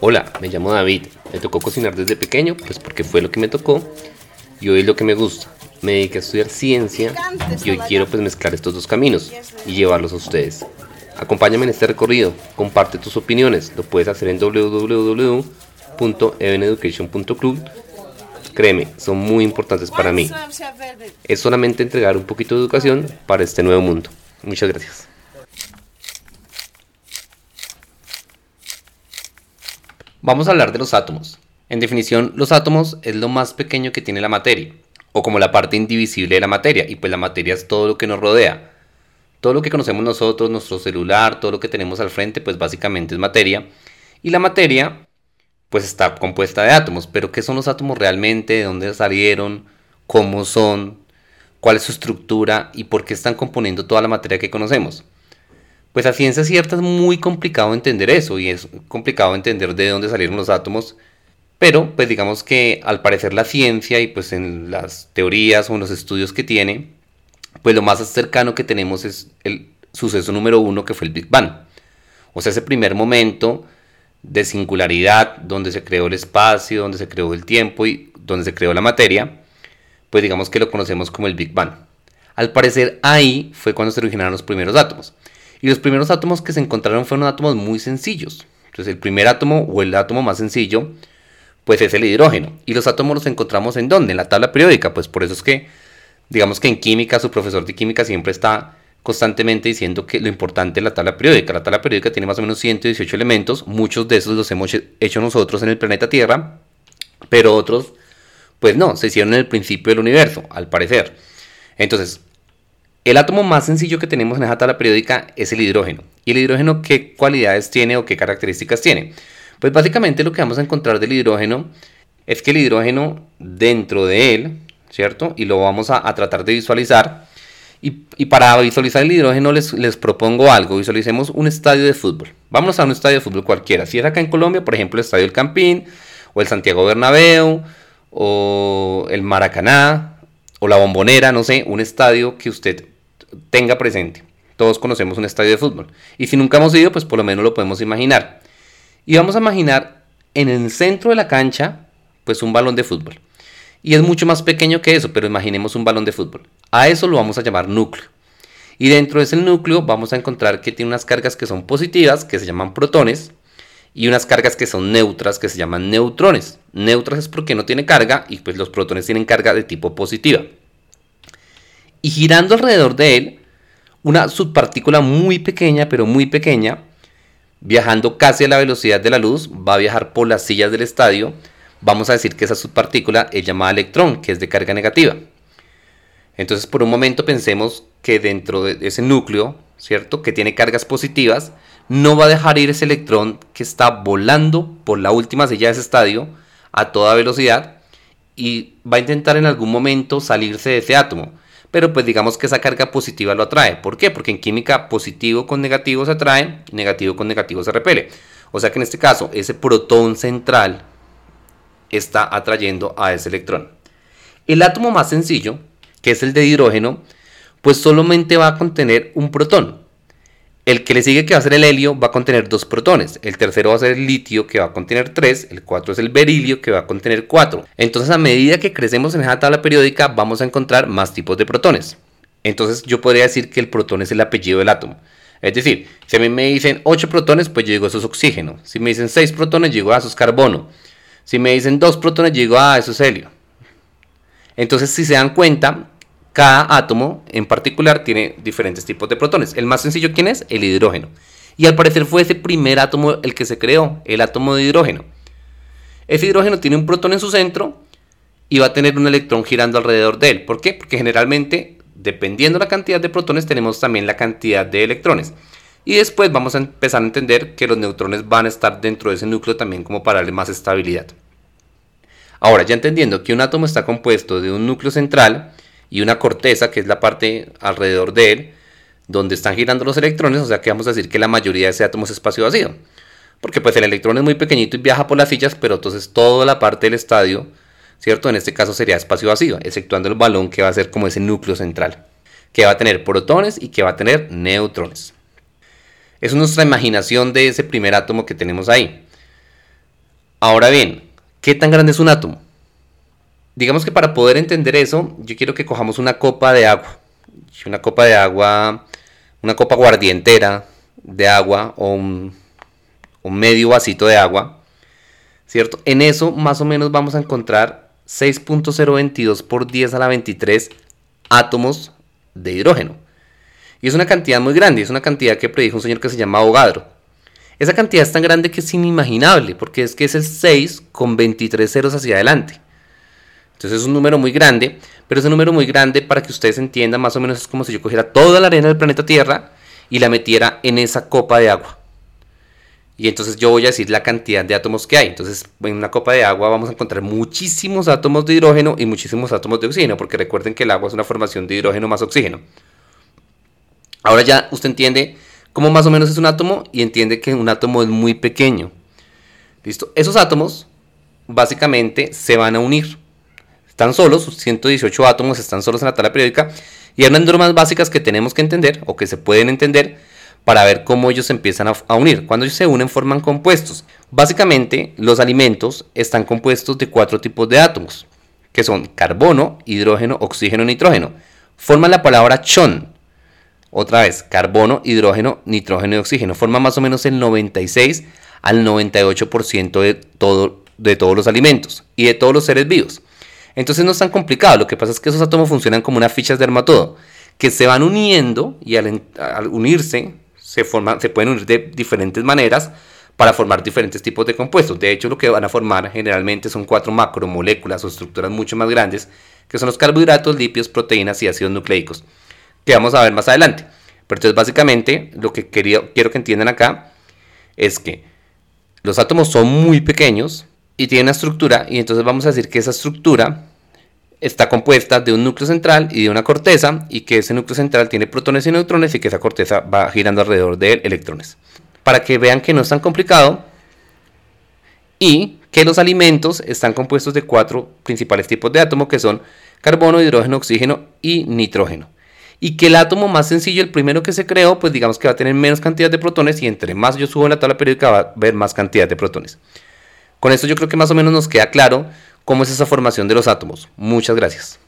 Hola, me llamo David. Me tocó cocinar desde pequeño, pues porque fue lo que me tocó y hoy es lo que me gusta. Me dediqué a estudiar ciencia y hoy quiero pues mezclar estos dos caminos y llevarlos a ustedes. Acompáñame en este recorrido, comparte tus opiniones, lo puedes hacer en www.eveneducation.club. Créeme, son muy importantes para mí. Es solamente entregar un poquito de educación para este nuevo mundo. Muchas gracias. Vamos a hablar de los átomos. En definición, los átomos es lo más pequeño que tiene la materia, o como la parte indivisible de la materia, y pues la materia es todo lo que nos rodea. Todo lo que conocemos nosotros, nuestro celular, todo lo que tenemos al frente, pues básicamente es materia. Y la materia, pues está compuesta de átomos. Pero ¿qué son los átomos realmente? ¿De dónde salieron? ¿Cómo son? ¿Cuál es su estructura? ¿Y por qué están componiendo toda la materia que conocemos? Pues a ciencia cierta es muy complicado entender eso y es complicado entender de dónde salieron los átomos, pero pues digamos que al parecer la ciencia y pues en las teorías o en los estudios que tiene, pues lo más cercano que tenemos es el suceso número uno que fue el Big Bang. O sea, ese primer momento de singularidad donde se creó el espacio, donde se creó el tiempo y donde se creó la materia, pues digamos que lo conocemos como el Big Bang. Al parecer ahí fue cuando se originaron los primeros átomos. Y los primeros átomos que se encontraron fueron átomos muy sencillos. Entonces el primer átomo o el átomo más sencillo pues es el hidrógeno. Y los átomos los encontramos en dónde? En la tabla periódica. Pues por eso es que digamos que en química su profesor de química siempre está constantemente diciendo que lo importante es la tabla periódica. La tabla periódica tiene más o menos 118 elementos, muchos de esos los hemos hecho nosotros en el planeta Tierra, pero otros pues no, se hicieron en el principio del universo, al parecer. Entonces, el átomo más sencillo que tenemos en esa tabla periódica es el hidrógeno. ¿Y el hidrógeno qué cualidades tiene o qué características tiene? Pues básicamente lo que vamos a encontrar del hidrógeno es que el hidrógeno dentro de él, ¿cierto? Y lo vamos a, tratar de visualizar. Y, para visualizar el hidrógeno les, propongo algo. Visualicemos un estadio de fútbol. Vamos a un estadio de fútbol cualquiera. Si es acá en Colombia, por ejemplo, el Estadio del Campín, o el Santiago Bernabéu, o el Maracaná, o la Bombonera, no sé, un estadio que usted tenga presente. Todos conocemos un estadio de fútbol. Y si nunca hemos ido, pues por lo menos lo podemos imaginar. Y vamos a imaginar en el centro de la cancha, pues un balón de fútbol. Y es mucho más pequeño que eso, pero imaginemos un balón de fútbol. A eso lo vamos a llamar núcleo. Y dentro de ese núcleo vamos a encontrar que tiene unas cargas que son positivas, que se llaman protones, y unas cargas que son neutras, que se llaman neutrones. Neutras es porque no tiene carga y pues los protones tienen carga de tipo positiva y girando alrededor de él una subpartícula muy pequeña, pero muy pequeña, viajando casi a la velocidad de la luz, va a viajar por las sillas del estadio. Vamos a decir que esa subpartícula es llamada electrón, que es de carga negativa. Entonces, por un momento pensemos que dentro de ese núcleo, ¿cierto? Que tiene cargas positivas, no va a dejar ir ese electrón que está volando por la última silla de ese estadio a toda velocidad y va a intentar en algún momento salirse de ese átomo pero pues digamos que esa carga positiva lo atrae. ¿Por qué? Porque en química positivo con negativo se atrae, negativo con negativo se repele. O sea que en este caso ese protón central está atrayendo a ese electrón. El átomo más sencillo, que es el de hidrógeno, pues solamente va a contener un protón. El que le sigue que va a ser el helio va a contener dos protones. El tercero va a ser el litio que va a contener tres. El cuatro es el berilio que va a contener cuatro. Entonces a medida que crecemos en esa tabla periódica vamos a encontrar más tipos de protones. Entonces yo podría decir que el protón es el apellido del átomo. Es decir, si a mí me dicen 8 protones, pues yo digo eso es oxígeno. Si me dicen 6 protones, yo digo ah, eso es carbono. Si me dicen 2 protones, yo digo ah, eso es helio. Entonces, si se dan cuenta, cada átomo en particular tiene diferentes tipos de protones. El más sencillo, ¿quién es? El hidrógeno. Y al parecer fue ese primer átomo el que se creó, el átomo de hidrógeno. Ese hidrógeno tiene un protón en su centro y va a tener un electrón girando alrededor de él. ¿Por qué? Porque generalmente, dependiendo la cantidad de protones, tenemos también la cantidad de electrones. Y después vamos a empezar a entender que los neutrones van a estar dentro de ese núcleo también como para darle más estabilidad. Ahora, ya entendiendo que un átomo está compuesto de un núcleo central, y una corteza, que es la parte alrededor de él, donde están girando los electrones, o sea que vamos a decir que la mayoría de ese átomo es espacio vacío. Porque pues el electrón es muy pequeñito y viaja por las sillas, pero entonces toda la parte del estadio, ¿cierto? En este caso sería espacio vacío, exceptuando el balón que va a ser como ese núcleo central, que va a tener protones y que va a tener neutrones. Es nuestra imaginación de ese primer átomo que tenemos ahí. Ahora bien, ¿qué tan grande es un átomo? Digamos que para poder entender eso, yo quiero que cojamos una copa de agua. Una copa de agua, una copa guardientera de agua o un, medio vasito de agua. ¿Cierto? En eso más o menos vamos a encontrar 6.022 por 10 a la 23 átomos de hidrógeno. Y es una cantidad muy grande, es una cantidad que predijo un señor que se llama Avogadro. Esa cantidad es tan grande que es inimaginable, porque es que es el 6 con 23 ceros hacia adelante. Entonces es un número muy grande, pero es un número muy grande para que ustedes entiendan más o menos es como si yo cogiera toda la arena del planeta Tierra y la metiera en esa copa de agua. Y entonces yo voy a decir la cantidad de átomos que hay. Entonces en una copa de agua vamos a encontrar muchísimos átomos de hidrógeno y muchísimos átomos de oxígeno, porque recuerden que el agua es una formación de hidrógeno más oxígeno. Ahora ya usted entiende cómo más o menos es un átomo y entiende que un átomo es muy pequeño. ¿Listo? Esos átomos básicamente se van a unir están solos, 118 átomos están solos en la tabla periódica y hay unas normas básicas que tenemos que entender o que se pueden entender para ver cómo ellos se empiezan a, unir. Cuando ellos se unen forman compuestos. Básicamente los alimentos están compuestos de cuatro tipos de átomos, que son carbono, hidrógeno, oxígeno, nitrógeno. Forman la palabra chon. Otra vez, carbono, hidrógeno, nitrógeno y oxígeno. Forman más o menos el 96 al 98% de, todo, de todos los alimentos y de todos los seres vivos. Entonces no es tan complicado, lo que pasa es que esos átomos funcionan como unas fichas de armatodo, que se van uniendo y al, unirse se, forman, se pueden unir de diferentes maneras para formar diferentes tipos de compuestos. De hecho, lo que van a formar generalmente son cuatro macromoléculas o estructuras mucho más grandes, que son los carbohidratos, lípidos, proteínas y ácidos nucleicos, que vamos a ver más adelante. Pero entonces básicamente lo que quiero que entiendan acá es que los átomos son muy pequeños y tienen una estructura y entonces vamos a decir que esa estructura está compuesta de un núcleo central y de una corteza y que ese núcleo central tiene protones y neutrones y que esa corteza va girando alrededor de electrones. Para que vean que no es tan complicado y que los alimentos están compuestos de cuatro principales tipos de átomos que son carbono, hidrógeno, oxígeno y nitrógeno. Y que el átomo más sencillo, el primero que se creó, pues digamos que va a tener menos cantidad de protones y entre más yo subo en la tabla periódica va a haber más cantidad de protones. Con esto yo creo que más o menos nos queda claro cómo es esa formación de los átomos. Muchas gracias.